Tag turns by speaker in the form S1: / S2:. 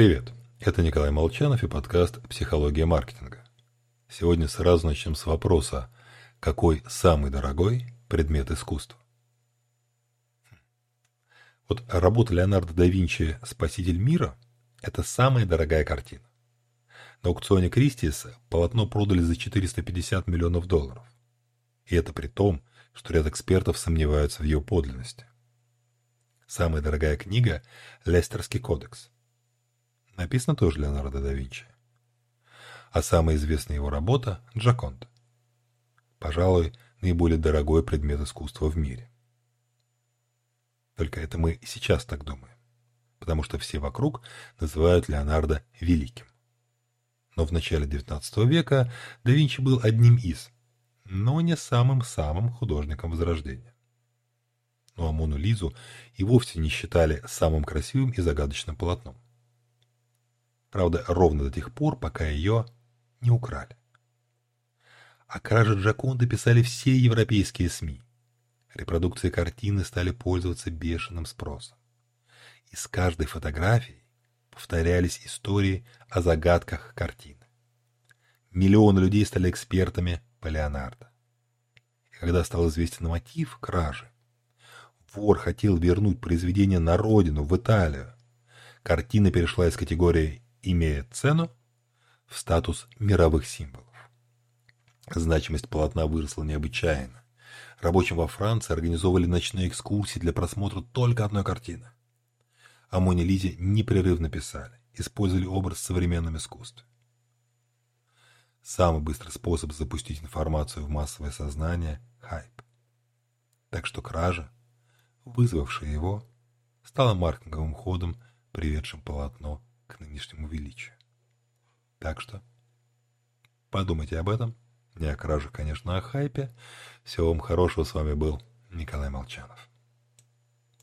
S1: Привет, это Николай Молчанов и подкаст «Психология маркетинга». Сегодня сразу начнем с вопроса, какой самый дорогой предмет искусства? Вот работа Леонардо да Винчи «Спаситель мира» – это самая дорогая картина. На аукционе Кристис полотно продали за 450 миллионов долларов. И это при том, что ряд экспертов сомневаются в ее подлинности. Самая дорогая книга – Лестерский кодекс – Написано тоже Леонардо да Винчи. А самая известная его работа – Джаконда. Пожалуй, наиболее дорогой предмет искусства в мире. Только это мы и сейчас так думаем, потому что все вокруг называют Леонардо великим. Но в начале XIX века да Винчи был одним из, но не самым-самым художником Возрождения. Ну а Мону Лизу и вовсе не считали самым красивым и загадочным полотном. Правда, ровно до тех пор, пока ее не украли. О краже Джаконды писали все европейские СМИ. Репродукции картины стали пользоваться бешеным спросом. И с каждой фотографией повторялись истории о загадках картины. Миллионы людей стали экспертами по Леонардо. И когда стал известен мотив кражи, вор хотел вернуть произведение на родину, в Италию. Картина перешла из категории имеет цену в статус мировых символов. Значимость полотна выросла необычайно. Рабочим во Франции организовывали ночные экскурсии для просмотра только одной картины. О Моне Лизе непрерывно писали, использовали образ в современном искусстве. Самый быстрый способ запустить информацию в массовое сознание – хайп. Так что кража, вызвавшая его, стала маркетинговым ходом, приведшим полотно к нынешнему величию. Так что подумайте об этом. Не о краже, конечно, а о хайпе. Всего вам хорошего. С вами был Николай Молчанов.